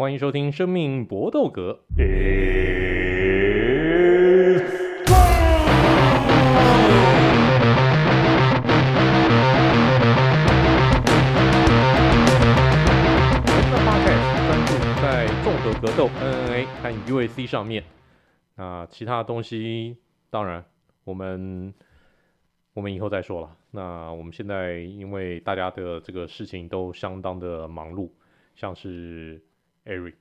欢迎收听《生命搏斗格》。专注在综合格斗 MMA 和 UFC 上面。那其他东西，当然我们 我们以后再说了。那我们现在因为大家的这个事情都相当的忙碌，像是。Eric，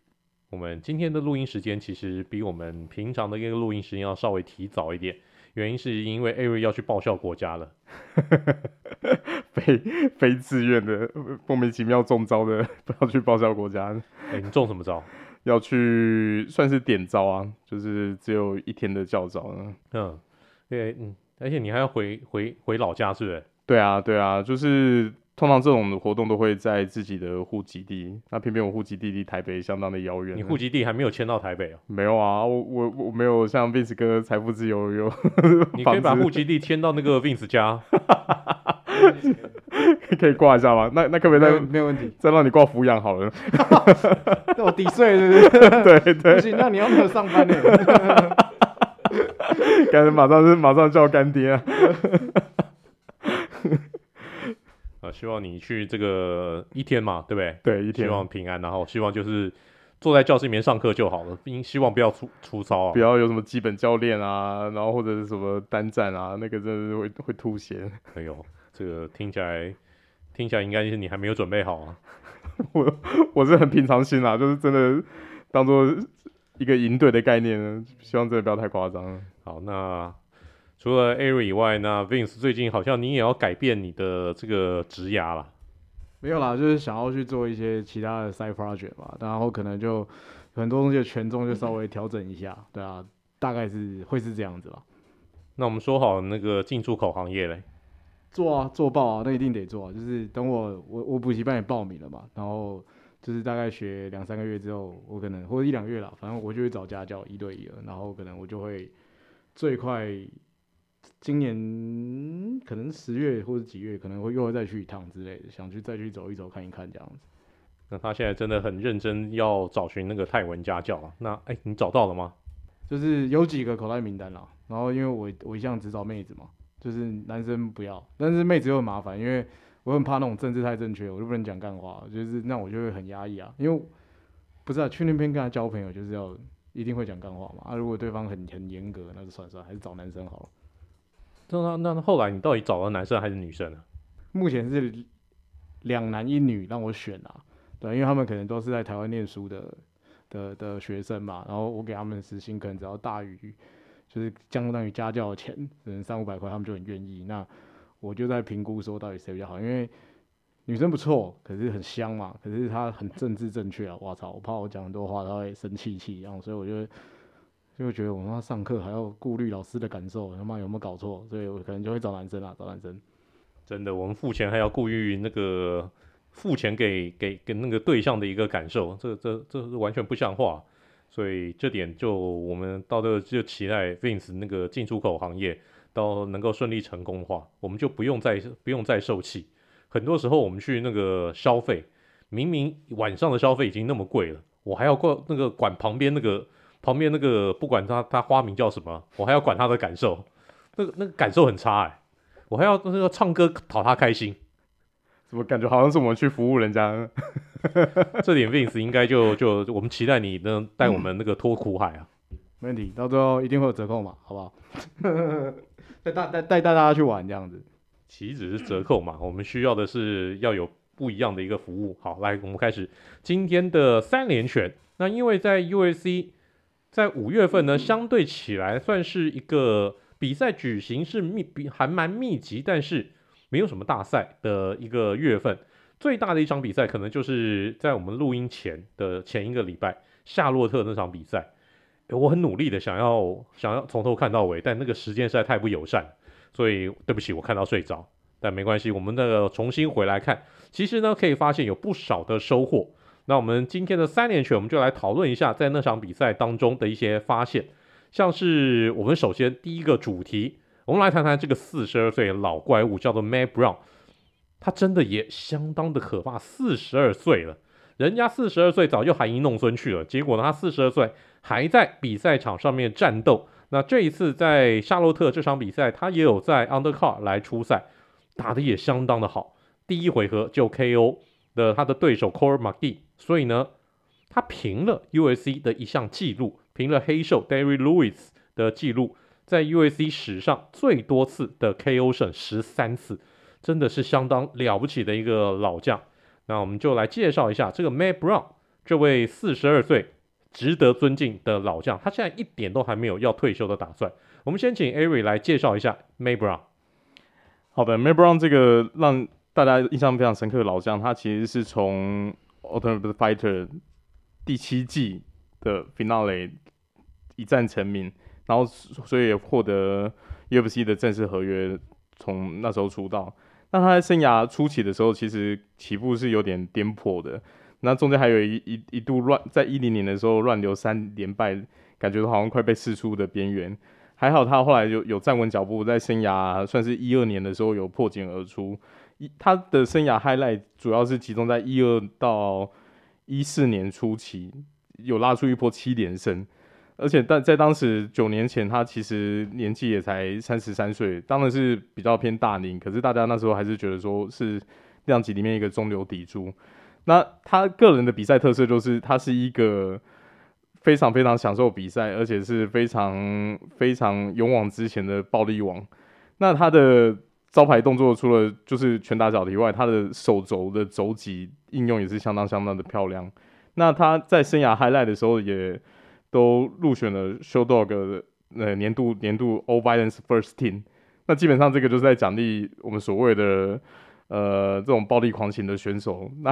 我们今天的录音时间其实比我们平常的一个录音时间要稍微提早一点，原因是因为 Eric 要去报效国家了，非非自愿的，莫名其妙中招的，不要去报效国家。哎、欸，你中什么招？要去算是点招啊，就是只有一天的教召呢。嗯，对，嗯，而且你还要回回回老家，是不是？对啊，对啊，就是。通常这种活动都会在自己的户籍地，那偏偏我户籍地离台北相当的遥远。你户籍地还没有迁到台北哦？没有啊，我我我没有像 Vince 哥财富自由有。你可以把户籍地迁到那个 Vince 家，可以挂一下吗？那那可不可以再没有问题，再让你挂抚养好了。那我抵税对不对？对对。不行，那你要没有上班呢？感觉马上是马上叫干爹啊！希望你去这个一天嘛，对不对？对，一天。希望平安，然后希望就是坐在教室里面上课就好了，并希望不要出出操啊，不要有什么基本教练啊，然后或者是什么单战啊，那个真的是会会吐血。哎呦，这个听起来听起来应该是你还没有准备好啊。我我是很平常心啦，就是真的当做一个营队的概念，希望真的不要太夸张。好，那。除了 Ari 以外，那 Vince 最近好像你也要改变你的这个职涯了。没有啦，就是想要去做一些其他的 side project 吧，然后可能就很多东西的权重就稍微调整一下，对啊，大概是会是这样子吧。那我们说好那个进出口行业嘞？做啊，做爆啊，那一定得做啊。就是等我我我补习班也报名了嘛，然后就是大概学两三个月之后，我可能或者一两个月啦，反正我就会找家教一对一了，然后可能我就会最快。今年可能十月或者几月可能会又会再去一趟之类的，想去再去走一走看一看这样子。那他现在真的很认真要找寻那个泰文家教啊。那哎、欸，你找到了吗？就是有几个口袋名单啦。然后因为我我一向只找妹子嘛，就是男生不要，但是妹子又很麻烦，因为我很怕那种政治太正确，我就不能讲干话，就是那我就会很压抑啊。因为不是啊，去那边跟他交朋友就是要一定会讲干话嘛。啊，如果对方很很严格，那就算算，还是找男生好了。那那那后来你到底找了男生还是女生呢？目前是两男一女让我选啊，对，因为他们可能都是在台湾念书的的的学生嘛，然后我给他们时薪可能只要大于就是相当于家教的钱，可能三五百块，他们就很愿意。那我就在评估说到底谁比较好，因为女生不错，可是很香嘛，可是她很政治正确啊，我操，我怕我讲很多话她会生气气，然后所以我就。就觉得我他妈上课还要顾虑老师的感受，他妈有没有搞错？所以我可能就会找男生啊，找男生。真的，我们付钱还要顾虑那个付钱给给给那个对象的一个感受，这这这是完全不像话。所以这点就我们到这就期待 Vince 那个进出口行业到能够顺利成功的话，我们就不用再不用再受气。很多时候我们去那个消费，明明晚上的消费已经那么贵了，我还要过那个管旁边那个。旁边那个不管他他花名叫什么，我还要管他的感受，那个那个感受很差哎、欸，我还要那个唱歌讨他开心，怎么感觉好像是我们去服务人家？这点 Vince 应该就就我们期待你能带我们那个脱苦海啊，没问题，到最后一定会有折扣嘛，好不好？带带带带大家去玩这样子，岂止是折扣嘛，我们需要的是要有不一样的一个服务。好，来我们开始今天的三连拳。那因为在 UFC。在五月份呢，相对起来算是一个比赛举行是密比还蛮密集，但是没有什么大赛的一个月份。最大的一场比赛可能就是在我们录音前的前一个礼拜，夏洛特那场比赛。我很努力的想要想要从头看到尾，但那个时间实在太不友善，所以对不起，我看到睡着。但没关系，我们那个重新回来看，其实呢可以发现有不少的收获。那我们今天的三连拳，我们就来讨论一下在那场比赛当中的一些发现，像是我们首先第一个主题，我们来谈谈这个四十二岁老怪物，叫做 m a t Brown，他真的也相当的可怕，四十二岁了，人家四十二岁早就含飴弄孙去了，结果呢，他四十二岁还在比赛场上面战斗。那这一次在夏洛特这场比赛，他也有在 Undercard 来出赛，打得也相当的好。第一回合就 KO 的他的对手 Court McGee，所以呢，他平了 UFC 的一项记录，平了黑兽 Derrick Lewis 的记录，在 UFC 史上最多次的 KO 胜十三次，真的是相当了不起的一个老将。那我们就来介绍一下这个 Matt Brown，这位四十二岁值得尊敬的老将，他现在一点都还没有要退休的打算。我们先请 Ari 来介绍一下 Matt Brown。好的，May Brown 这个让大家印象非常深刻的老将，他其实是从 Ultimate Fighter 第七季的 Finale 一战成名，然后所以获得 UFC 的正式合约，从那时候出道。那他在生涯初期的时候，其实起步是有点颠簸的。那中间还有一一一度乱，在一零年的时候乱流三连败，感觉好像快被释出的边缘。还好他后来有有站稳脚步，在生涯算是一二年的时候有破茧而出。一他的生涯 highlight 主要是集中在一二到一四年初期，有拉出一波七连胜，而且但在当时九年前，他其实年纪也才三十三岁，当然是比较偏大龄，可是大家那时候还是觉得说是量级里面一个中流砥柱。那他个人的比赛特色就是他是一个非常非常享受比赛，而且是非常非常勇往直前的暴力王。那他的招牌动作除了就是拳打脚踢外，他的手肘的肘击应用也是相当相当的漂亮。那他在生涯 highlight 的时候，也都入选了 Showdog 的呃年度年度 All Violence First Team。那基本上这个就是在奖励我们所谓的呃这种暴力狂型的选手。那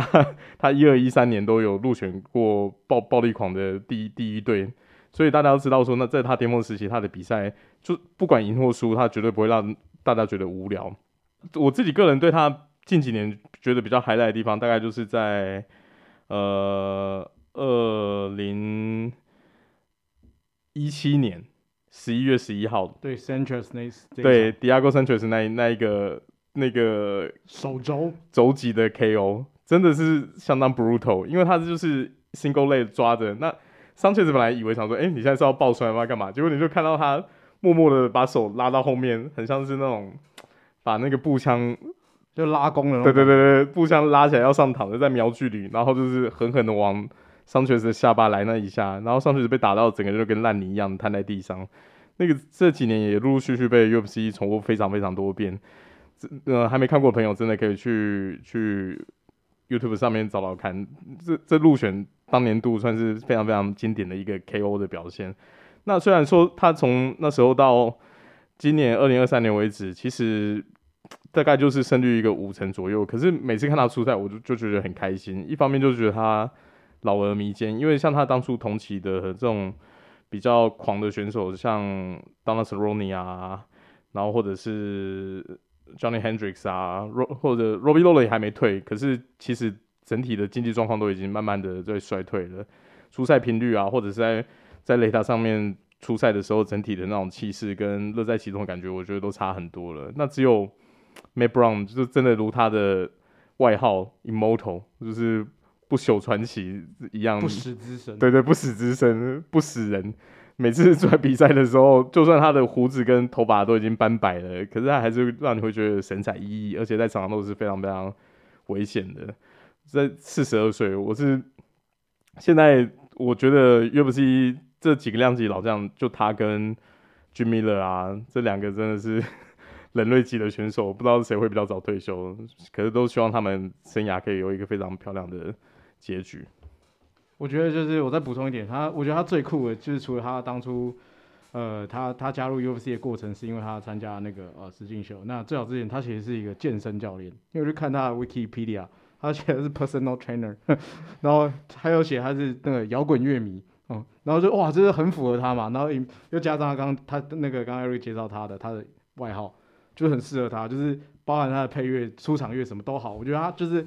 他一二一三年都有入选过暴暴力狂的第一第一队，所以大家都知道说，那在他巅峰时期，他的比赛就不管赢或输，他绝对不会让。大家觉得无聊，我自己个人对他近几年觉得比较 highlight 的地方，大概就是在呃二零一七年十一月十一号，对 Sanchez 那对 Thiago Sanchez 那那一个那个手肘肘击的 KO，真的是相当 brutal，因为他就是 single leg 抓着，那 Sanchez 本来以为想说，哎、欸，你现在是要爆出来吗？干嘛？结果你就看到他。默默的把手拉到后面，很像是那种把那个步枪就拉弓了。对对对对，步枪拉起来要上膛的，在瞄距离，然后就是狠狠的往桑切斯的下巴来那一下，然后桑切斯被打到整个就跟烂泥一样瘫在地上。那个这几年也陆陆续续被 UFC 重复非常非常多遍。这呃，还没看过的朋友真的可以去去 YouTube 上面找找看。这这入选当年度算是非常非常经典的一个 KO 的表现。那虽然说他从那时候到今年二零二三年为止，其实大概就是胜率一个五成左右，可是每次看他出赛，我就就觉得很开心。一方面就是觉得他老而弥坚，因为像他当初同期的这种比较狂的选手，像 Donald Cerrone 啊，然后或者是 Johnny Hendricks 啊，或者 Robbie Lawler 还没退，可是其实整体的经济状况都已经慢慢的在衰退了，出赛频率啊，或者是在在雷达上面出赛的时候，整体的那种气势跟乐在其中的感觉，我觉得都差很多了。那只有 Matt Brown 就是真的如他的外号 Immortal，就是不朽传奇一样，不死之身。对对，不死之身，不死人。每次出来比赛的时候，就算他的胡子跟头发都已经斑白了，可是他还是让你会觉得神采奕奕，而且在场上都是非常非常危险的。在四十二岁，我是现在我觉得 UFC。这几个量级老将，就他跟 Jim Miller 啊，这两个真的是 人类级的选手，不知道谁会比较早退休，可是都希望他们生涯可以有一个非常漂亮的结局。我觉得就是我再补充一点，他我觉得他最酷的就是除了他当初，呃，他他加入 UFC 的过程是因为他参加那个呃实境秀，那最早之前他其实是一个健身教练，因为我去看他的 Wikipedia，他写的是 Personal Trainer，然后还有写他是那个摇滚乐迷。嗯，然后就哇，这是很符合他嘛，然后又加上他刚他那个刚刚 Eric 介绍他的他的外号，就很适合他，就是包含他的配乐、出场乐什么都好，我觉得他就是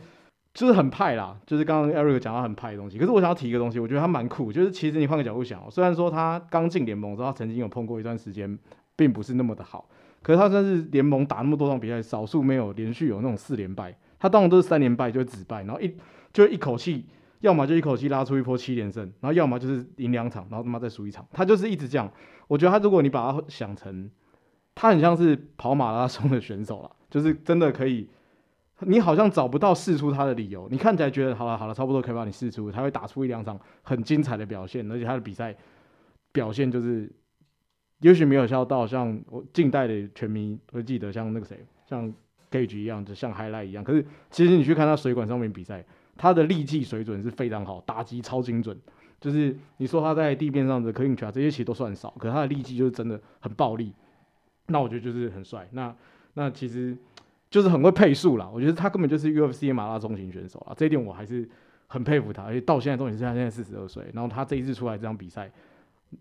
就是很派啦，就是刚刚 Eric 讲到很派的东西。可是我想要提一个东西，我觉得他蛮酷，就是其实你换个角度想，虽然说他刚进联盟之后，他曾经有碰过一段时间，并不是那么的好，可是他算是联盟打那么多场比赛，少数没有连续有那种四连败，他当然都是三连败就止败，然后一就一口气。要么就一口气拉出一波七连胜，然后要么就是赢两场，然后他妈再输一场，他就是一直这样。我觉得他如果你把他想成，他很像是跑马拉松的选手了，就是真的可以，你好像找不到试出他的理由，你看起来觉得好了好了，差不多可以把你试出，他会打出一两场很精彩的表现，而且他的比赛表现就是，也许没有笑到像我近代的全民会记得像那个谁，像 Gage 一样，就像 Highlight 一样，可是其实你去看他水管上面比赛。他的力技水准是非常好，打击超精准。就是你说他在地面上的 clinch 啊，这些其实都算少，可是他的力技就是真的很暴力。那我觉得就是很帅。那那其实就是很会配速啦。我觉得他根本就是 UFC 马拉松型选手啊，这一点我还是很佩服他。而且到现在重点是他现在四十二岁，然后他这一次出来这场比赛，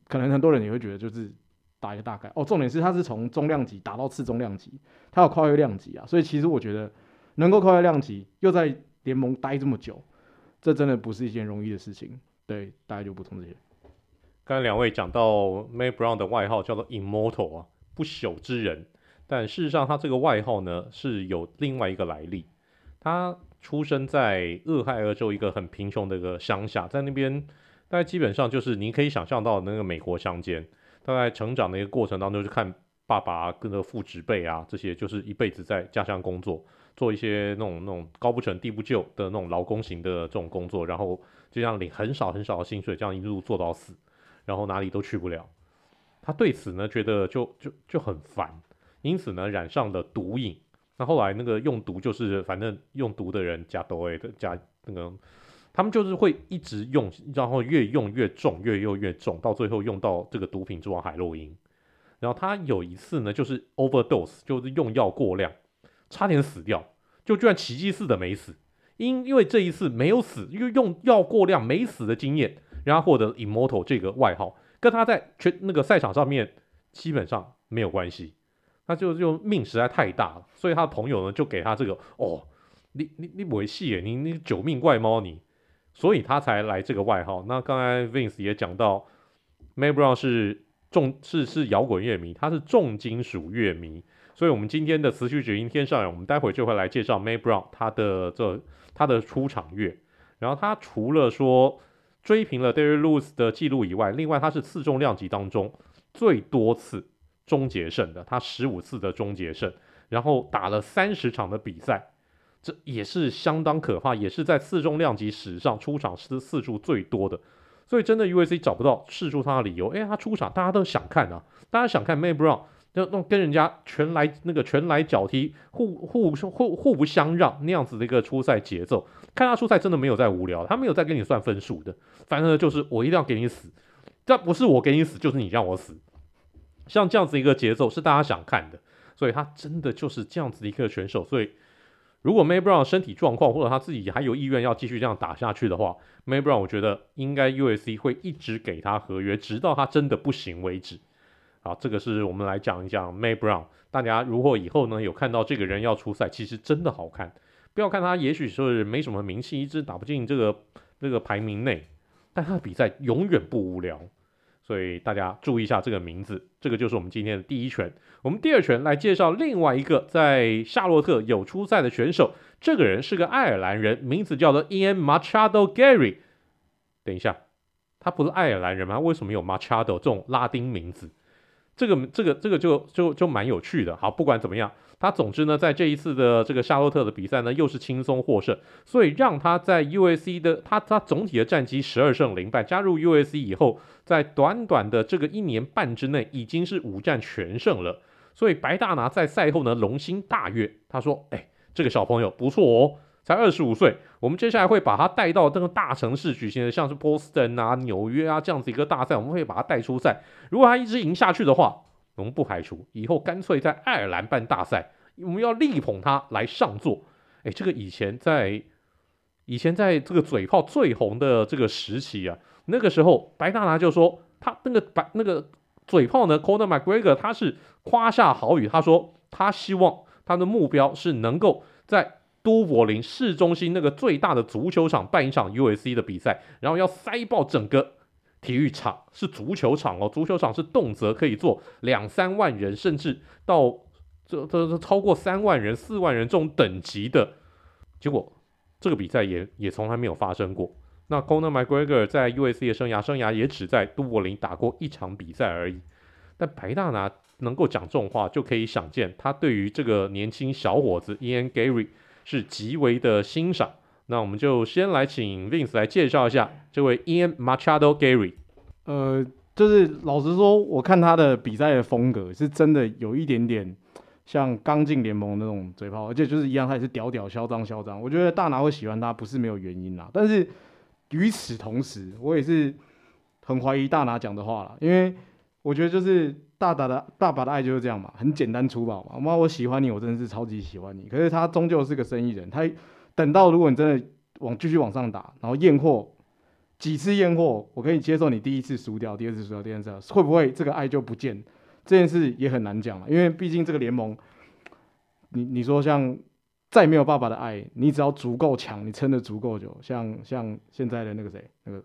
可能很多人也会觉得就是打一个大概。哦，重点是他是从中量级打到次中量级，他有跨越量级啊。所以其实我觉得能够跨越量级，又在联盟待这么久，这真的不是一件容易的事情。对，大家就补充这些。刚才两位讲到 Matt Brown 的外号叫做 Immortal 啊，不朽之人。但事实上，他这个外号呢是有另外一个来历。他出生在俄亥俄州一个很贫穷的一个乡下，在那边大概基本上就是你可以想象到那个美国乡间，大概成长的一个过程当中，就看爸爸跟着父执辈啊，这些就是一辈子在家乡工作。做一些那种那种高不成低不就的那种劳工型的这种工作，然后就这样领很少很少的薪水，这样一路做到死，然后哪里都去不了。他对此呢觉得就就就很烦，因此呢染上了毒瘾。那后来那个用毒就是反正用毒的人加多诶的加那个，他们就是会一直用，然后越用越重，越用越重，到最后用到这个毒品之王海洛因。然后他有一次呢就是 overdose，就是用药过量。差点死掉，就居然奇迹似的没死，因因为这一次没有死，因为用药过量没死的经验，让他获得 Immortal 这个外号，跟他在全那个赛场上面基本上没有关系，他就就命实在太大了，所以他的朋友呢就给他这个哦，你你你不会戏耶，你你九命怪猫你，所以他才来这个外号。那刚才 Vince 也讲到，May Brown 是重是是摇滚乐迷，他是重金属乐迷。所以，我们今天的词曲只应天上人，我们待会就会来介绍 May Brown 他的这他的出场乐。然后，他除了说追平了 Derrick Lewis 的记录以外，另外他是次重量级当中最多次终结胜的，他十五次的终结胜，然后打了三十场的比赛，这也是相当可怕，也是在次重量级史上出场次次数最多的。所以，真的 UFC 找不到试出他的理由。哎，他出场，大家都想看啊，大家想看 May Brown。就那跟人家拳来那个拳来脚踢，互互互互不相让那样子的一个初赛节奏，看他初赛真的没有在无聊，他没有在跟你算分数的，反正就是我一定要给你死，这不是我给你死，就是你让我死，像这样子一个节奏是大家想看的，所以他真的就是这样子的一个选手，所以如果 May Brown 身体状况或者他自己还有意愿要继续这样打下去的话，May Brown 我觉得应该 USC 会一直给他合约，直到他真的不行为止。啊，这个是我们来讲一讲 May Brown。大家如果以后呢有看到这个人要出赛，其实真的好看。不要看他，也许是没什么名气，一直打不进这个这个排名内，但他的比赛永远不无聊。所以大家注意一下这个名字。这个就是我们今天的第一拳。我们第二拳来介绍另外一个在夏洛特有出赛的选手。这个人是个爱尔兰人，名字叫做 Ian Machado Gary。等一下，他不是爱尔兰人吗？为什么有 Machado 这种拉丁名字？这个这个这个就就就蛮有趣的。好，不管怎么样，他总之呢，在这一次的这个夏洛特的比赛呢，又是轻松获胜，所以让他在 U.S.C 的他他总体的战绩十二胜零败。加入 U.S.C 以后，在短短的这个一年半之内，已经是五战全胜了。所以白大拿在赛后呢，龙心大悦，他说：“哎，这个小朋友不错哦。”才二十五岁，我们接下来会把他带到这个大城市举行的，像是波士顿啊、纽约啊这样子一个大赛，我们会把他带出赛。如果他一直赢下去的话，我们不排除以后干脆在爱尔兰办大赛，我们要力捧他来上座。哎，这个以前在以前在这个嘴炮最红的这个时期啊，那个时候白大拿就说他那个白那个嘴炮呢，Conor McGregor 他是夸下好语，他说他希望他的目标是能够在。都柏林市中心那个最大的足球场办一场 UFC 的比赛，然后要塞爆整个体育场，是足球场哦，足球场是动辄可以坐两三万人，甚至到这这这超过三万人、四万人这种等级的，结果这个比赛也也从来没有发生过。那 Conor McGregor 在 UFC 的生涯，生涯也只在都柏林打过一场比赛而已。但白大拿能够讲这种话，就可以想见他对于这个年轻小伙子 Ian Gary 是极为的欣赏。那我们就先来请 Vince 来介绍一下这位 Ian Machado Gary。呃，就是老实说，我看他的比赛的风格是真的有一点点像刚进联盟那种嘴炮，而且就是一样，他也是屌屌嚣张嚣张。我觉得大拿会喜欢他不是没有原因啦，但是。与此同时，我也是很怀疑大拿讲的话了，因为我觉得就是大大的爸爸的爱就是这样嘛，很简单粗暴嘛。妈，我喜欢你，我真的是超级喜欢你。可是他终究是个生意人，他等到如果你真的往继续往上打，然后验货几次验货，我可以接受你第一次输掉，第二次输掉，第三次会不会这个爱就不见？这件事也很难讲了，因为毕竟这个联盟，你你说像。再没有爸爸的爱，你只要足够强，你撑得足够久，像像现在的那个谁，那个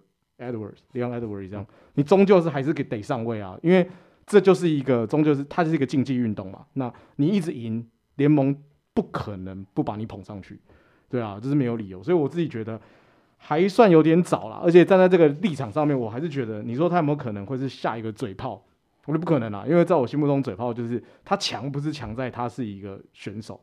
Edwards，Leon Edwards 这样，你终究是还是给得上位啊，因为这就是一个终究是它是一个竞技运动嘛。那你一直赢，联盟不可能不把你捧上去，对啊，这是没有理由。所以我自己觉得还算有点早了，而且站在这个立场上面，我还是觉得你说他有没有可能会是下一个嘴炮，我觉得不可能啊，因为在我心目中嘴炮就是他强不是强在他是一个选手。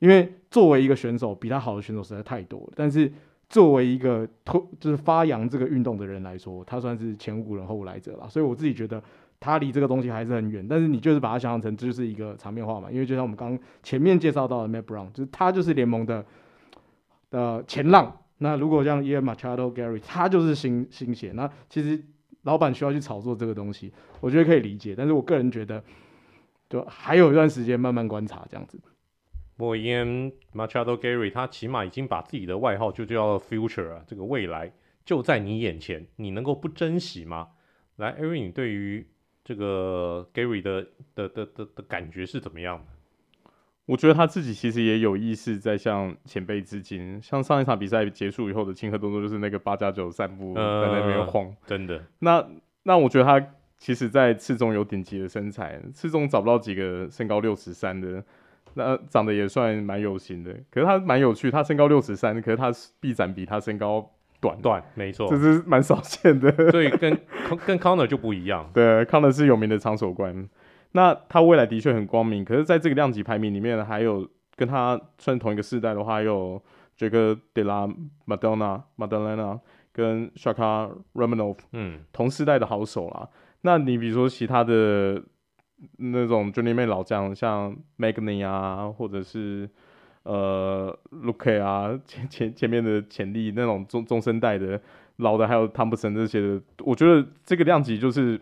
因为作为一个选手，比他好的选手实在太多了。但是作为一个推就是发扬这个运动的人来说，他算是前无古人后无来者了。所以我自己觉得他离这个东西还是很远。但是你就是把它想象成这就是一个场面话嘛。因为就像我们刚前面介绍到的 Matt Brown，就是他就是联盟的的前浪。那如果像 Ian Machado Gary，他就是新新血。那其实老板需要去炒作这个东西，我觉得可以理解。但是我个人觉得，就还有一段时间慢慢观察这样子。莫言 Machado Garry，他起码已经把自己的外号就叫 Future 啊，这个未来就在你眼前，你能够不珍惜吗？来，Ari，你对于这个 Garry 的的的的的感觉是怎么样的？我觉得他自己其实也有意识在向前辈致敬，像上一场比赛结束以后的庆贺动作，就是那个八加九散步在那边晃，呃，真的。那那我觉得他其实，在次中有顶级的身材，次中找不到几个身高六尺三的。那长得也算蛮有型的，可是他蛮有趣，他身高六尺三，可是他臂展比他身高短短，没错，这是蛮少见的。所以跟 跟 Conor 就不一样。对，Conor 是有名的长手官，那他未来的确很光明。可是在这个量级排名里面，还有跟他算同一个世代的话，还有 Jacob Della Maddalena Maddalena 跟 Shaka Ramonov，嗯，同世代的好手啦。那你比如说其他的。那种 Journeyman 老将，像 Magny 啊，或者是呃 Luque 啊，前前前面的潜力那种中中生代的老的，还有汤普森这些的，我觉得这个量级就是，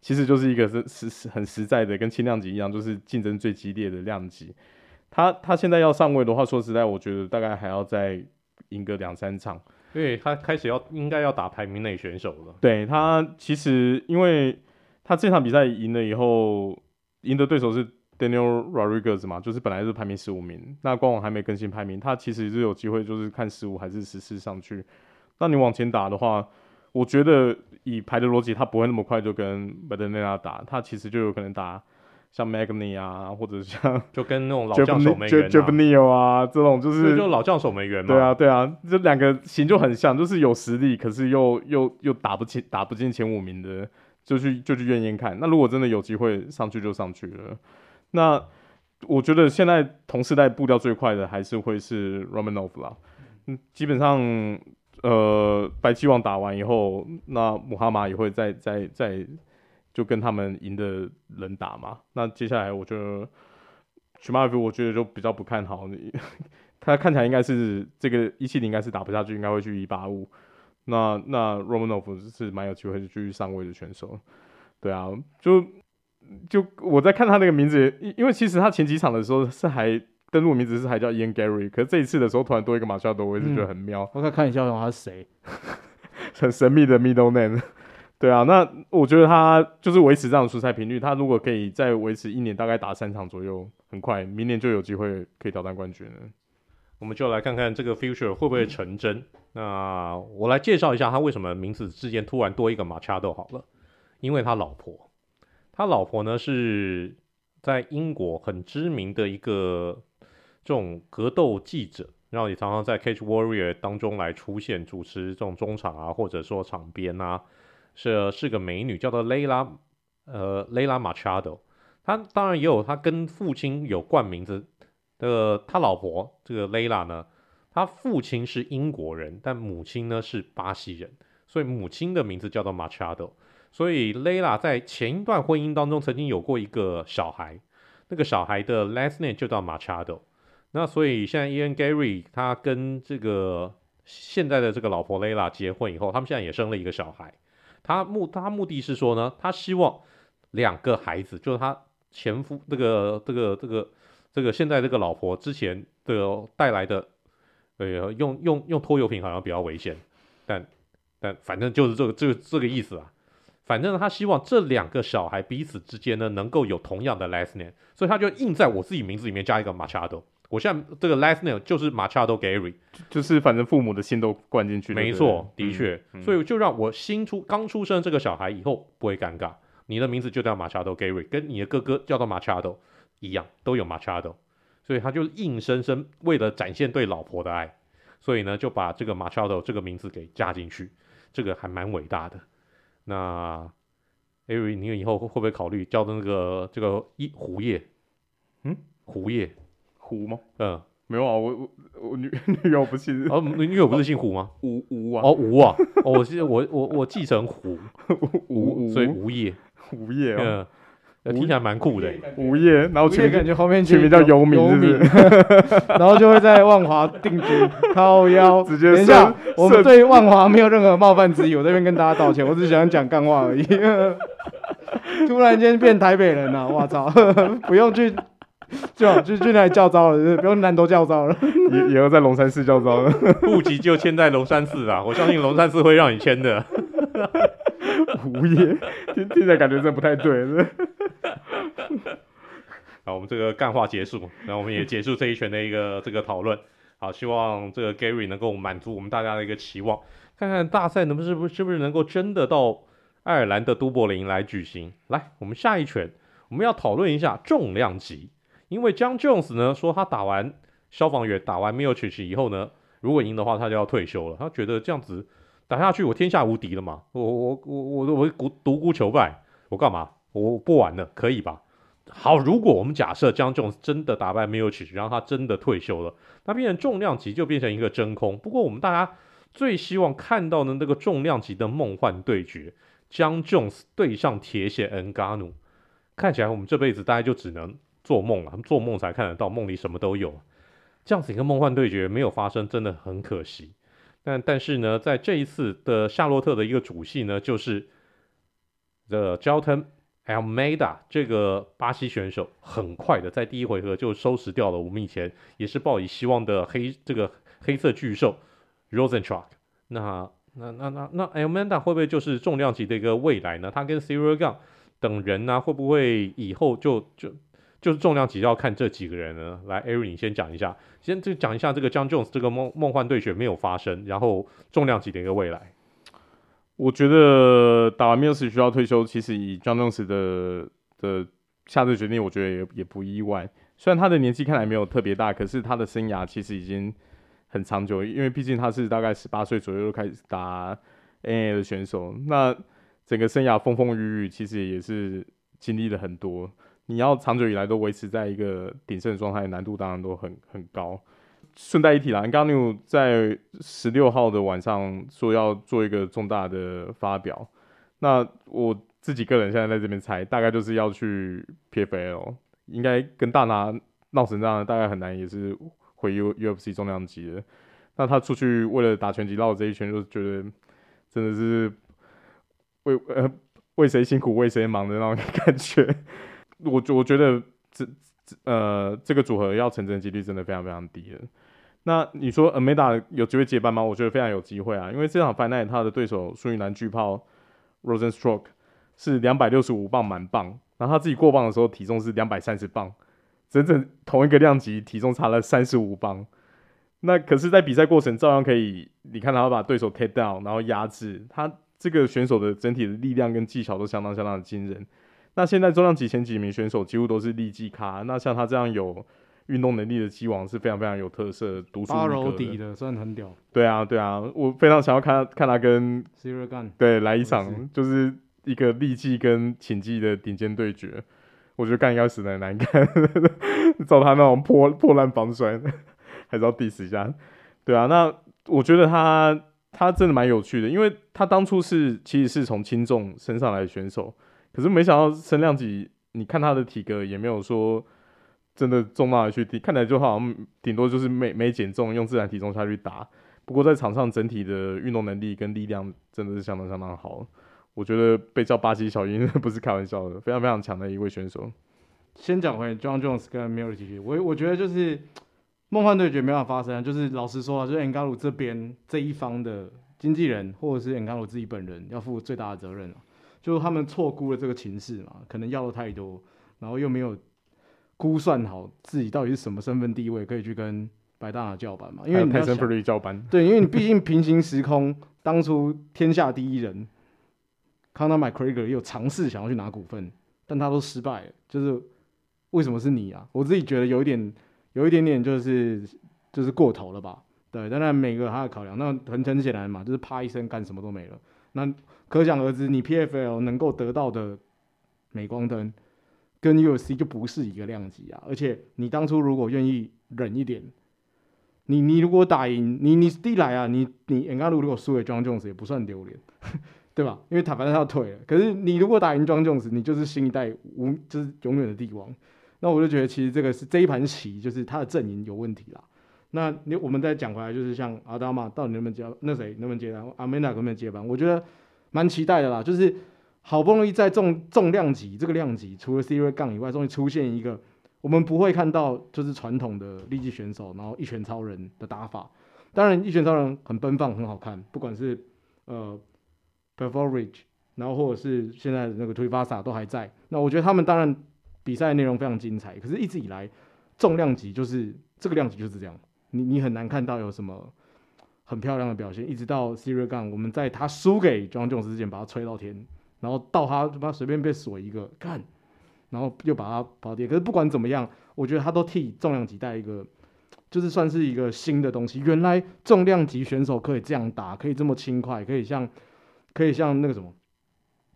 其实就是一个是实很实在的，跟轻量级一样，就是竞争最激烈的量级。他他现在要上位的话，说实在，我觉得大概还要再赢个两三场，因为，他开始要应该要打排名内选手了。对，他其实因为。他这场比赛赢了以后，赢的对手是 Daniel Rodriguez 嘛，就是本来是排名十五名，那官网还没更新排名，他其实是有机会，就是看十五还是十四上去。那你往前打的话，我觉得以排的逻辑，他不会那么快就跟 Badenena 打，他其实就有可能打像 Magni 啊，或者像 就跟那种老 将守门员 Geoff 啊这种，就是就老将守门员嘛。对啊，对啊，这两个型就很像，就是有实力，可是又又又打不进打不进前五名的。就去就去验验看，那如果真的有机会上去就上去了。那我觉得现在同时代步调最快的还是会是 Romanov 啦。嗯，基本上呃白棋王打完以后，那姆哈马也会再再再就跟他们赢的人打嘛。那接下来我觉得 Chimaev 我觉得就比较不看好你，他看起来应该是这个一七零应该是打不下去，应该会去一八五。那那 Romanov 是蛮有机会继续上位的选手，对啊，就就我在看他那个名字，因因为其实他前几场的时候是还登录名字是还叫 Ian Garry，可是这一次的时候突然多一个马肖多，我也是觉得很妙。嗯、我再看一下他是谁，很神秘的 Middle Name。对啊，那我觉得他就是维持这样的出赛频率，他如果可以再维持一年，大概打三场左右，很快明年就有机会可以挑战冠军了。我们就来看看这个 future 会不会成真。那我来介绍一下他为什么名字之间突然多一个 Machado 好了，因为他老婆，他老婆呢是在英国很知名的一个这种格斗记者，然后也常常在 Cage Warrior 当中来出现，主持这种中场啊，或者说场边啊，是是个美女，叫做 Layla，呃，Layla Machado。她当然也有他跟父亲有冠名字呃，他老婆这个 Layla 呢，他父亲是英国人，但母亲呢是巴西人，所以母亲的名字叫做 Machado。所以 Layla 在前一段婚姻当中曾经有过一个小孩，那个小孩的 last name 就叫 Machado。那所以现在 Ian Gary 他跟这个现在的这个老婆 Layla 结婚以后，他们现在也生了一个小孩。他目他目的是说呢，他希望两个孩子，就是他前夫这个这个这个这个现在这个老婆之前的带来的，呃，用用用拖油瓶好像比较危险，但但反正就是这个这个这个意思啊。反正他希望这两个小孩彼此之间呢能够有同样的 last name，所以他就硬在我自己名字里面加一个 Machado。我现在这个 last name 就是 Machado Gary，就是反正父母的心都灌进去。没错，的确，嗯、所以就让我新出刚出生这个小孩以后不会尴尬。你的名字就叫 Machado Gary，跟你的哥哥叫做 Machado 一样，都有 Machado，所以他就硬生生为了展现对老婆的爱，所以呢就把这个 Machado 这个名字给加进去，这个还蛮伟大的。那艾瑞，你以后会不会考虑叫那个这个一胡叶？嗯，胡叶，胡吗？嗯，没有啊，我我我女 女友不姓哦，女友不是姓胡吗？吴吴啊，哦吴啊，哦我是我我我继承胡 吴，所以吴叶吴叶哦。听起来蛮酷的，午夜，然后取感觉后面取名叫游民，然后就会在万华定居，靠腰。直接等一下，我们对万华没有任何冒犯之意，我这边跟大家道歉，我只想讲干话而已。突然间变台北人了，我操！不用去，就就去那里叫招了，不用南投叫招了，也也要在龙山寺叫招了。户籍就迁在龙山寺啊，我相信龙山寺会让你迁的。无业，听听起来感觉真的不太对。好，我们这个干话结束，那我们也结束这一拳的一个 这个讨论。好，希望这个 Gary 能够满足我们大家的一个期望，看看大赛能不是不是不是能够真的到爱尔兰的都柏林来举行。来，我们下一拳，我们要讨论一下重量级，因为 Jon Jones 呢说他打完消防员打完 Miocic 以后呢，如果赢的话他就要退休了，他觉得这样子打下去我天下无敌了嘛，我我我我我独独孤求败，我干嘛？我不玩了，可以吧？好，如果我们假设 Jon Jones 真的打败 Miocic，然后他真的退休了，那变成重量级就变成一个真空。不过我们大家最希望看到的那个重量级的梦幻对决，Jon Jones 对上铁血 N-GANU，看起来我们这辈子大概就只能做梦了，做梦才看得到，梦里什么都有。这样子一个梦幻对决没有发生，真的很可惜。但但是呢，在这一次的夏洛特的一个主戏呢，就是 The Jailton。Almeida 这个巴西选手很快的在第一回合就收拾掉了我们以前也是抱以希望的黑这个黑色巨兽 Rozenstruik。那那那那那 Almeida 会不会就是重量级的一个未来呢？他跟 s i r i g a n 等人呢、会不会以后就就就是重量级要看这几个人呢？来，Ari 你先讲一下，先就讲一下这个 Jon Jones 这个梦梦幻对决没有发生，然后重量级的一个未来。我觉得打完 Miocic 需要退休，其实以 Jon Jones 的的下这决定，我觉得也也不意外。虽然他的年纪看来没有特别大，可是他的生涯其实已经很长久，因为毕竟他是大概十八岁左右就开始打 N A 的选手，那整个生涯风风雨雨，其实也是经历了很多。你要长久以来都维持在一个鼎盛的状态，难度当然都很很高。顺带一提啦，Ngannou 在十六号的晚上说要做一个重大的发表，那我自己个人现在在这边猜，大概就是要去 PFL，应该跟大拿闹成这样，大概很难也是回 U UFC 重量级的。那他出去为了打拳击绕这一圈，就是觉得真的是为呃为谁辛苦为谁忙的那种感觉。我我觉得这这呃这个组合要成真的几率真的非常非常低了。那你说 Ameda 有机会接班吗？我觉得非常有机会啊，因为这场 final 他的对手苏云南巨炮 Rozenstruik 是两百六十五磅满磅，然后他自己过磅的时候体重是两百三十磅，整整同一个量级体重差了三十五磅。那可是，在比赛过程照样可以，你看他把对手 take down，然后压制他这个选手的整体的力量跟技巧都相当相当的惊人。那现在重量级前几名选手几乎都是力技咖，那像他这样有。运动能力的鸡王是非常非常有特色，独树八一格柔底的，算很屌。对啊，对啊，我非常想要看看他跟 Ciryl Gane 对来一我场，就是一个力技跟擒技的顶尖对决。我觉得干应该死的难看，照他那种破破烂防摔，还是要 diss 一下。对啊，那我觉得他他真的蛮有趣的，因为他当初是其实是从轻重升上来的选手，可是没想到升量级，你看他的体格也没有说。真的重到哪里去？看起来就好像顶多就是没没减重，用自然体重下去打。不过在场上整体的运动能力跟力量真的是相当相当好。我觉得被叫巴西小鹰不是开玩笑的，非常非常强的一位选手。先讲回 John Jones 跟 Miocic，我我觉得就是梦幻对决没办法发生，就是老实说啊，就是 Ngannou 这边这一方的经纪人或者是 Ngaru 自己本人要负最大的责任啊，就是他们错估了这个情势嘛，可能要的太多，然后又没有。估算好自己到底是什么身份地位，可以去跟白大拿叫板嘛？因为你泰森·弗瑞叫板，对，因为你毕竟平行时空，当初天下第一人，Conor McGregor 也有尝试想要去拿股份，但他都失败了。就是为什么是你啊？我自己觉得有一点，有一点点就是就是过头了吧？对，当然每个他的考量，那很很显然嘛，就是啪一声干什么都没了。那可想而知，你 PFL 能够得到的镁光灯。跟 UFC 就不是一个量级啊，而且你当初如果愿意忍一点，你你如果打赢你你第一来啊，你你 e n g a 如果输给 Jon Jones 也不算丢脸，对吧？因为他反正他要退了，可是你如果打赢 Jon Jones，你就是新一代无就是永远的帝王。那我就觉得其实这个是这一盘棋，就是他的阵营有问题啦。那你我们再讲回来，就是像阿达玛到底能不能接那谁能不能接班，阿梅娜能不能接班？我觉得蛮期待的啦，就是。好不容易在重重量级这个量级，除了 Siri 杠以外，终于出现一个我们不会看到就是传统的力技选手，然后一拳超人的打法。当然，一拳超人很奔放，很好看，不管是呃 Perforage，然后或者是现在的那个 Tuivasa 都还在。那我觉得他们当然比赛内容非常精彩，可是一直以来重量级就是这个量级就是这样，你你很难看到有什么很漂亮的表现。一直到 Ciryl Gane，我们在他输给 John Jones 之前把他吹到天。然后到他他妈随便被锁一个看，然后又把他跑跌。可是不管怎么样，我觉得他都替重量级带一个，就是算是一个新的东西。原来重量级选手可以这样打，可以这么轻快，可以像可以像那个什么，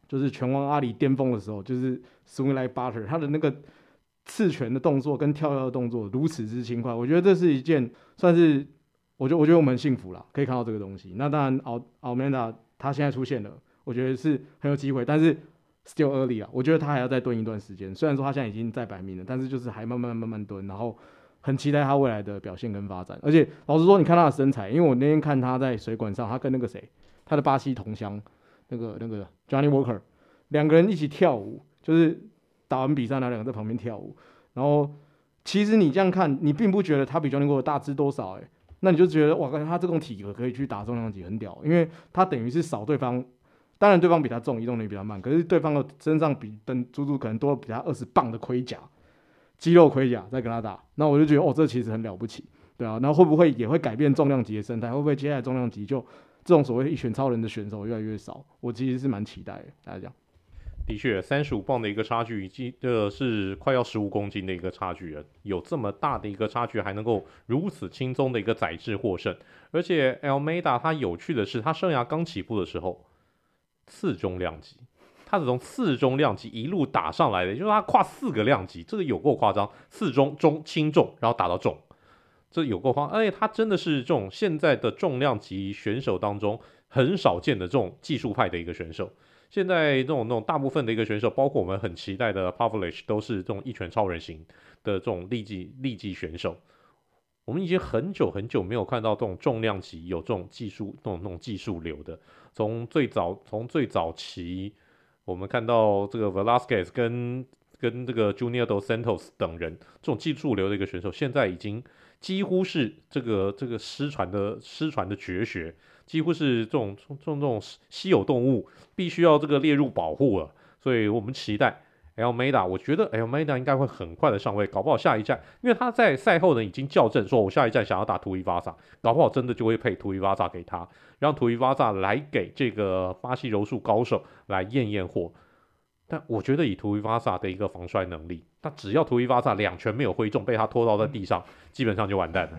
就是拳王阿里巅峰的时候，就是 swing like butter，他的那个刺拳的动作跟跳跃的动作如此之轻快。我觉得这是一件算是，我觉得我觉得我们很幸福啦，可以看到这个东西。那当然奥奥曼达他现在出现了。我觉得是很有机会，但是 still early 啊，我觉得他还要再蹲一段时间。虽然说他现在已经在百名了，但是就是还慢慢慢慢蹲，然后很期待他未来的表现跟发展。而且老实说，你看他的身材，因为我那天看他在水管上，他跟那个谁，他的巴西同乡，那个那个 Johnny Walker，两个人一起跳舞，就是打完比赛那两个在旁边跳舞。然后其实你这样看，你并不觉得他比 Johnny Walker 大只多少，欸，那你就觉得哇，他这种体格可以去打重量级很屌，因为他等于是扫对方。当然，对方比他重，移动能力比较慢，可是对方的身上比等足足可能多了比他二十磅的盔甲，肌肉盔甲在跟他打，那我就觉得哦，这其实很了不起，对啊，那会不会也会改变重量级的生态？会不会接下来重量级就这种所谓一拳超人的选手越来越少？我其实是蛮期待的。大家讲，的确，三十五磅的一个差距，这个是快要十五公斤的一个差距了，有这么大的一个差距，还能够如此轻松的一个载制获胜，而且 Almeida 他有趣的是，他生涯刚起步的时候。次中量级，他是从次中量级一路打上来的，就是他跨四个量级，这个有够夸张。次中、中、轻重，然后打到重，这有够夸张。而且他真的是这种现在的重量级选手当中很少见的这种技术派的一个选手。现在这种那种大部分的一个选手，包括我们很期待的 Pavlich，都是这种一拳超人型的这种立技立技选手。我们已经很久很久没有看到这种重量级有这种技术、这种那种技术流的。从最早从最早期，我们看到这个 Velasquez 跟跟这个 Junior Dos Santos 等人这种技术流的一个选手，现在已经几乎是这个这个失传的失传的绝学，几乎是这种这种这种稀有动物，必须要这个列入保护了。所以我们期待。Almeida，我觉得 Almeida 应该会很快的上位，搞不好下一站，因为他在赛后呢已经校正说，我下一站想要打图伊巴萨搞不好真的就会配图伊巴萨给他，让图伊巴萨来给这个巴西柔术高手来验验货。但我觉得以图伊巴萨的一个防摔能力，他只要图伊巴萨两拳没有挥中，被他拖到在地上，基本上就完蛋了。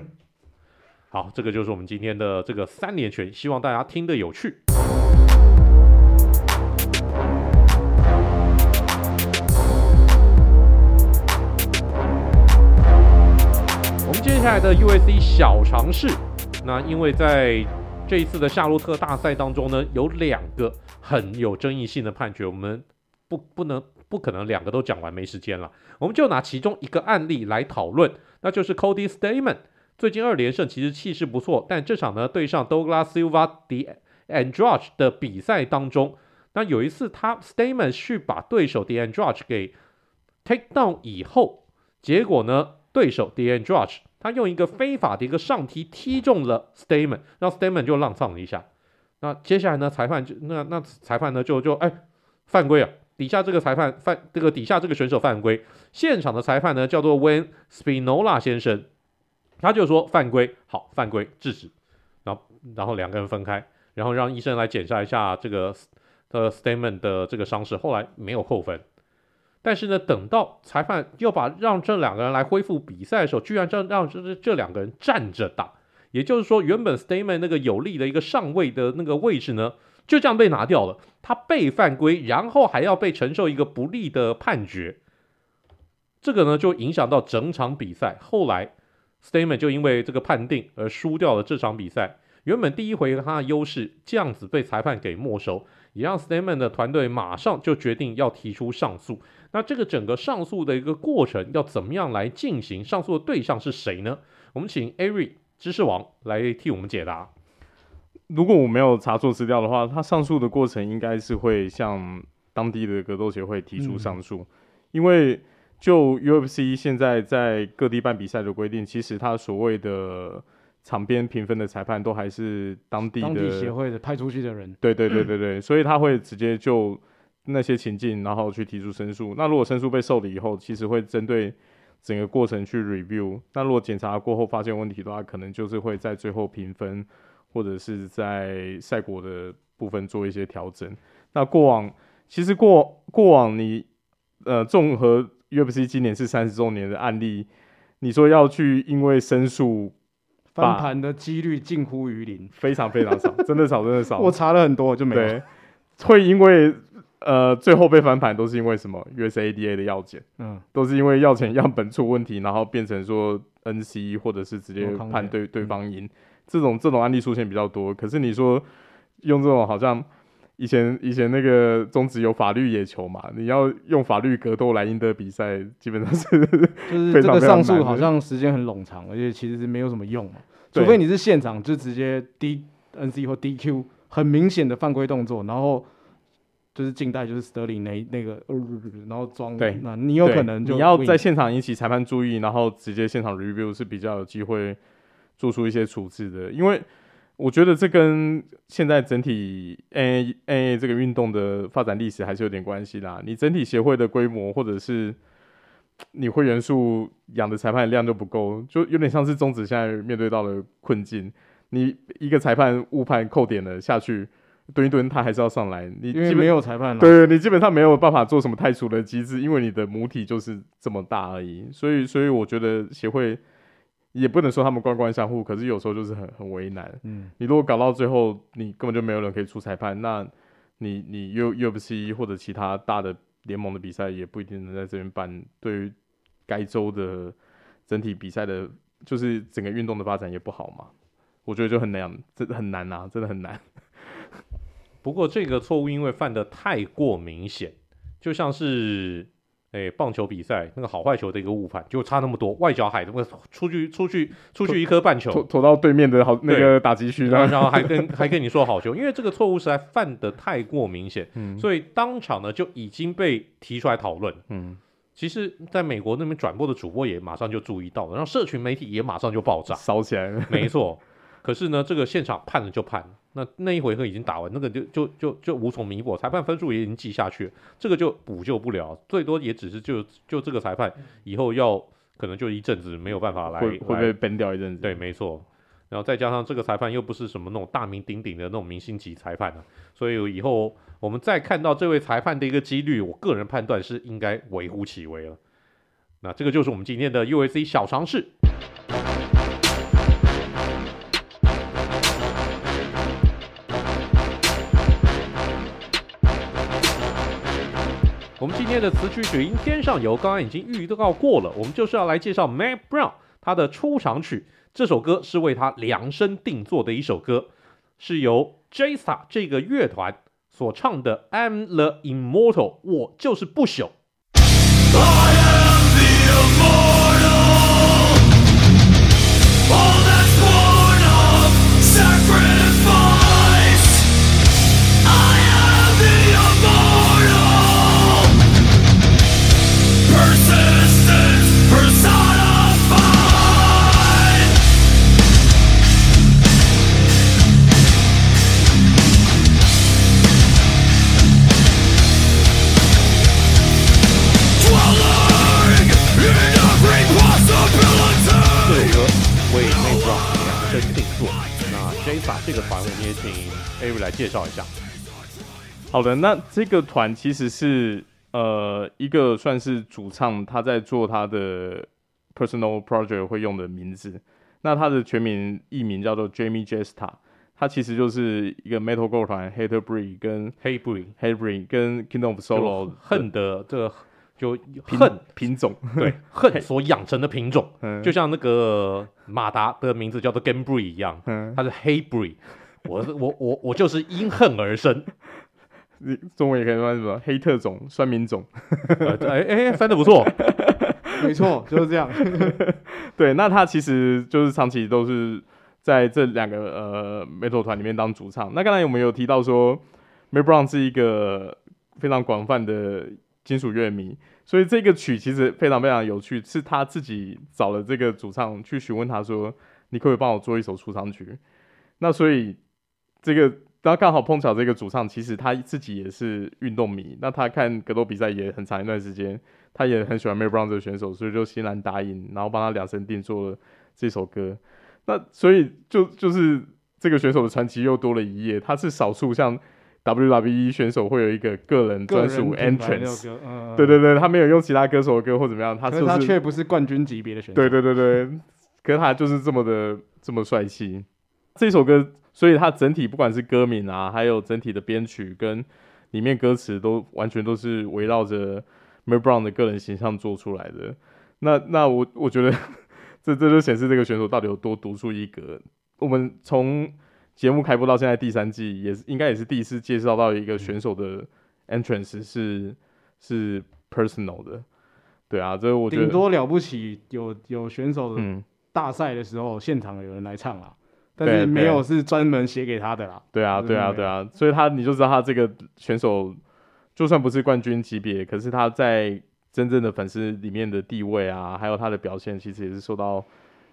好，这个就是我们今天的这个三连拳，希望大家听得有趣。下来的 USC 小尝试，那因为在这一次的夏洛特大赛当中呢，有两个很有争议性的判决，我们不不能不可能两个都讲完，没时间了。我们就拿其中一个案例来讨论，那就是 Cody Stamen 最近二连胜，其实气势不错，但这场呢对上 Douglas Silva 的 Andrade 的比赛当中，那有一次他 Stamann 去把对手 D'Andrade 给 take down 以后，结果呢对手 D'Andrade 他用一个非法的一个上踢踢中了 Statement，让 Statement 就踉跄了一下。那接下来呢，裁判就那那裁判呢就就哎犯规啊！底下这个裁判犯这个底下这个选手犯规，现场的裁判呢叫做 Wen Spinola 先生，他就说犯规，好犯规制止，然后然后两个人分开，然后让医生来检查一下这个呃 Stamann 的这个伤势，后来没有扣分。但是呢，等到裁判又把让这两个人来恢复比赛的时候，居然让让这这两个人站着打，也就是说，原本 Stamann 那个有利的一个上位的那个位置呢，就这样被拿掉了。他被犯规，然后还要被承受一个不利的判决，这个呢就影响到整场比赛。后来 Stamann 就因为这个判定而输掉了这场比赛。原本第一回合他的优势，这样子被裁判给没收，也让 Stamann 的团队马上就决定要提出上诉。那这个整个上诉的一个过程要怎么样来进行？上诉的对象是谁呢？我们请 Ari 知识王来替我们解答。如果我没有查错资料的话，他上诉的过程应该是会向当地的格斗协会提出上诉，嗯、因为就 UFC 现在在各地办比赛的规定，其实他所谓的场边评分的裁判都还是当地的当地协会的派出去的人。对对对对对，所以他会直接就。那些情境，然后去提出申诉。那如果申诉被受理以后，其实会针对整个过程去 review。那如果检查过后发现问题的话，可能就是会在最后评分，或者是在赛果的部分做一些调整。那过往其实过过往你呃综合 UFC 今年是三十周年的案例，你说要去因为申诉翻盘的几率近乎于零，非常非常少，真的少，真的少。我查了很多就没有。对，会因为。呃，最后被翻盘都是因为什么？USADA 的药检，嗯，都是因为药检样本出问题，然后变成说 NC 或者是直接判对对方赢，嗯，这种这种案例出现比较多。可是你说用这种好像以前以前那个中职有法律野球嘛，你要用法律格斗来赢得比赛，基本上是 就是这个上诉好像时间很冗长，而且其实是没有什么用嘛，除非你是现场就直接 D NC 或 DQ 很明显的犯规动作，然后。就是近代，就是 Sterling 那那个，然后装对，那你有可能就你要在现场引起裁判注意，然后直接现场 review 是比较有机会做出一些处置的。因为我觉得这跟现在整体 MMA 这个运动的发展历史还是有点关系啦。你整体协会的规模，或者是你会员数养的裁判量就不够，就有点像是中职现在面对到的困境。你一个裁判误判扣点了下去。蹲一蹲，他还是要上来。你基本没有裁判了，对，你基本上没有办法做什么太除的机制，因为你的母体就是这么大而已。所以，所以我觉得协会也不能说他们官官相护，可是有时候就是很很为难。嗯，你如果搞到最后，你根本就没有人可以出裁判，那你你 U UFC 或者其他大的联盟的比赛也不一定能在这边办。对于该州的整体比赛的，就是整个运动的发展也不好嘛。我觉得就很难，真的很难啊，真的很难。不过这个错误因为犯的太过明显，就像是诶、欸、棒球比赛那个好坏球的一个误判，就差那么多，外角海那个出去出去出去一颗半球，投投到对面的好那个打击区，然后还跟还跟你说好球，因为这个错误实在犯的太过明显，嗯，所以当场呢就已经被提出来讨论，嗯，其实在美国那边转播的主播也马上就注意到了，然后社群媒体也马上就爆炸，烧起来了，没错。可是呢，这个现场判了就判了，那那一回合已经打完，那个就就就就无从弥补，裁判分数也已经记下去了，这个就补救不了，最多也只是就就这个裁判以后要可能就一阵子没有办法来会会被 ban 掉一阵子，对，没错，然后再加上这个裁判又不是什么那种大名鼎鼎的那种明星级裁判呢，所以以后我们再看到这位裁判的一个几率，我个人判断是应该微乎其微了。那这个就是我们今天的 USC 小常识。我们今天的词曲只因天上游，刚刚已经预告过了，我们就是要来介绍 Mack Brown 他的出场曲。这首歌是为他量身定做的一首歌，是由 Jasta 这个乐团所唱的 I'm the Immortal，我就是不朽。这来介绍一下。好的，那这个团其实是呃一个算是主唱他在做他的 personal project 会用的名字。那他的全名艺名叫做 Jamie Jesta，他其实就是一个 metalcore 团 Haterbreed 跟 Hatebreed Hatebreed 跟 Kingdom of Sorrow 恨的这个就恨品种，对恨所养成的品种，就像那个马达的名字叫做 Gamebree 一样，它是 Hatebreed，我我我我就是因恨而生，你中文也可以翻什么黑特种、酸民种，哎哎翻的不错，没错就是这样，对，那他其实就是长期都是在这两个呃 metal 团里面当主唱。那刚才我们有提到说，Mack Brown 是一个非常广泛的。金属乐迷，所以这个曲其实非常非常有趣，是他自己找了这个主唱去询问他说：“你可不可以帮我做一首出场曲？”那所以这个他刚好碰巧这个主唱其实他自己也是运动迷，那他看格斗比赛也很长一段时间，他也很喜欢 Mack Brown 这个选手，所以就欣然答应，然后帮他量身定做了这首歌。那所以就就是这个选手的传奇又多了一页，他是少数像。WWE 选手会有一个个人专属 entrance，嗯，对对对，他没有用其他歌手的歌或怎么样，他就是他却不是冠军级别的选手，对对对对，可是他就是这么的这么帅气。这首歌，所以它整体不管是歌名啊，还有整体的编曲跟里面歌词，都完全都是围绕着 Mack Brown 的个人形象做出来的。那那我我觉得 这这就显示这个选手到底有多独树一格。我们从节目开播到现在第三季，也是应该也是第一次介绍到一个选手的 entrance 是是 personal 的，对啊，这我觉得顶多了不起有有选手的大赛的时候，嗯、现场有人来唱啦，但是没有是专门写给他的啦。对啊，对啊，对啊，所以他你就知道他这个选手就算不是冠军级别，可是他在真正的粉丝里面的地位啊，还有他的表现，其实也是受到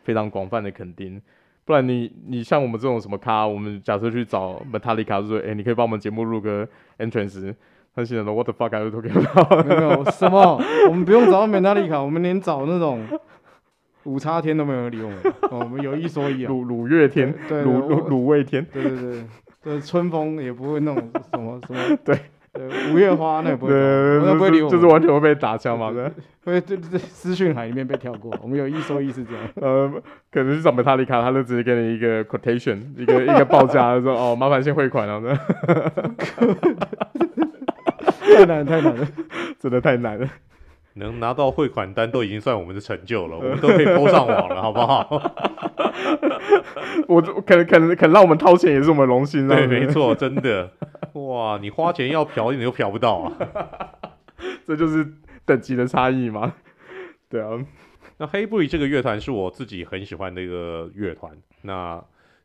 非常广泛的肯定。不然你你像我们这种什么咖，我们假设去找 Metallica 就说，哎、欸，你可以帮我们节目录个 entrance，他现在说 What the fuck are you talking about？没有什么，我们不用找 Metallica，我们连找那种五叉天都没有人理我们，我们有一说一啊，鲁鲁月天，对鲁鲁鲁味天，对对对，对春风也不会那种什么 什么，对。五月花那也不会，那不会理我，就是完全会被打枪嘛，对，会对对私讯海里面被跳过。我们有一说一是这样，呃，可能是找 Metallica，他就直接给你一个 quotation，一个一个报价，说哦，麻烦先汇款了，太难太难了，真的太难了。能拿到汇款单都已经算我们的成就了，我们都可以 PO 上网了，好不好？我可能可能可能让我们掏钱也是我们荣幸，对，没错，真的。哇，你花钱要嫖你又嫖不到啊，这就是等级的差异嘛。对啊，那 Hatebreed 这个乐团是我自己很喜欢的一个乐团。那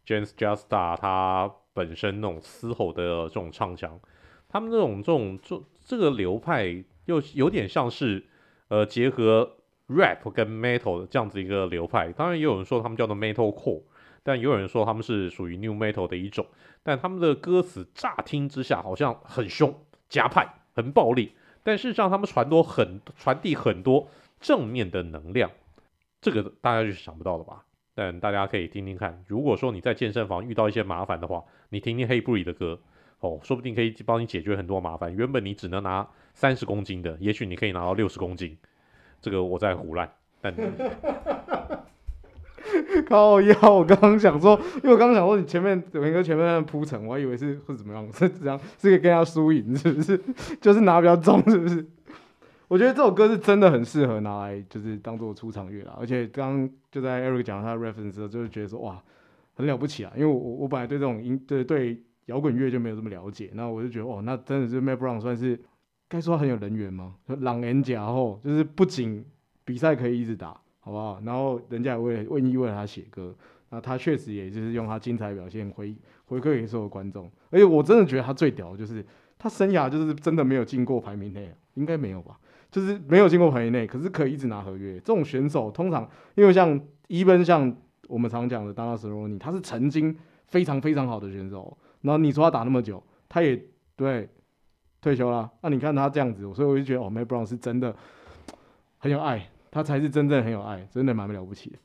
James Justa 他本身那种嘶吼的这种唱腔，他们这种这种这这个流派又有点像是。呃，结合 rap 跟 metal 的这样子一个流派，当然也有人说他们叫做 metal core，但也有人说他们是属于 new metal 的一种。但他们的歌词乍听之下好像很凶、夹派、很暴力，但事实上他们传多很传递很多正面的能量，这个大家就是想不到的吧？但大家可以听听看，如果说你在健身房遇到一些麻烦的话，你听听 Hatebreed 的歌。哦，说不定可以帮你解决很多麻烦。原本你只能拿三十公斤的，也许你可以拿到六十公斤。这个我在胡乱，但 靠腰，我刚刚想说，因为我刚刚想说你前面文哥前面铺陈，我还以为是会怎么样，是这样，是可以跟他输赢，是不是？就是拿比较重，是不是？我觉得这首歌是真的很适合拿来就是当做出场乐啦，而且刚刚就在 Eric 讲他的 reference 的时候，就是觉得说哇，很了不起啊，因为我我本来对这种音对对摇滚乐就没有这么了解，那我就觉得哦，那真的是 Matt Brown 算是该说很有人缘吗？狼人甲后就是不仅比赛可以一直打。好不好？然后人家也为了愿意为了他写歌，那他确实也就是用他精彩表现回回馈给所有观众。而且我真的觉得他最屌的就是他生涯就是真的没有进过排名内，应该没有吧？就是没有进过排名内，可是可以一直拿合约。这种选手通常因为像一般像我们常讲的 Donald s r o n 他是曾经非常非常好的选手，然后你说他打那么久，他也对退休了。那你看他这样子，所以我就觉得哦，May Brown 是真的很有爱。他才是真正很有爱，真的蛮了不起的。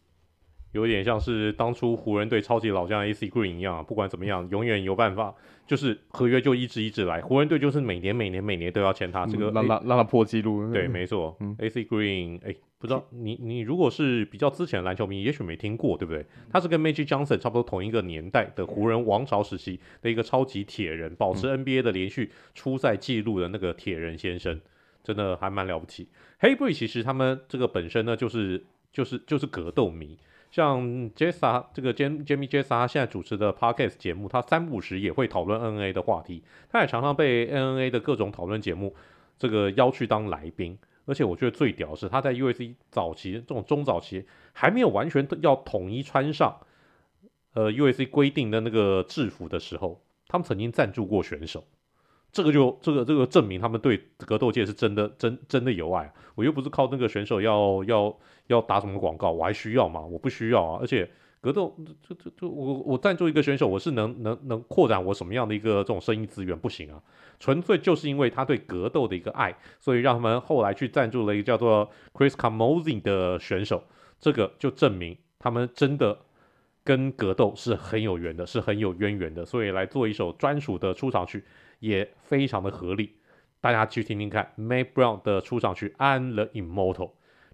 有点像是当初湖人队超级老将 AC Green 一样，啊，不管怎么样，永远有办法，就是合约就一直一直来。湖人队就是每年每年每年都要签他，这个、嗯、让他让他破纪录。对，没错。嗯、AC Green，哎、欸，不知道你你如果是比较之前的篮球迷，也许没听过，对不对？他是跟 Magic Johnson 差不多同一个年代的湖人王朝时期的一个超级铁人，保持 NBA 的连续出赛纪录的那个铁人先生。真的还蛮了不起。Hatebreed 其实他们这个本身呢，就是就是就是格斗迷。像 Jessa 这个 Jamie Jessa 他现在主持的 Podcast 节目，他三五时也会讨论 NBA 的话题。他也常常被 NBA 的各种讨论节目这个邀去当来宾。而且我觉得最屌是他在 USC 早期这种中早期还没有完全要统一穿上呃 USC 规定的那个制服的时候，他们曾经赞助过选手。这个就这个这个证明他们对格斗界是真的真真的有爱。我又不是靠那个选手要要要打什么广告，我还需要吗？我不需要啊。而且格斗这这这我我赞助一个选手，我是能能能扩展我什么样的一个这种生意资源？不行啊。纯粹就是因为他对格斗的一个爱，所以让他们后来去赞助了一个叫做 Chris Camozzi 的选手。这个就证明他们真的跟格斗是很有缘的，是很有渊源的。所以来做一首专属的出场曲。也非常的合理，大家去听听看，May Brown 的出场曲《I'm the Immortal》，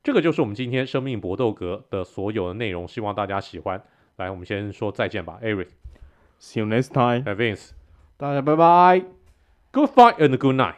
这个就是我们今天生命搏斗格的所有的内容，希望大家喜欢。来，我们先说再见吧，Eric。See you next time, Vince。大家拜拜，Good fight and good night。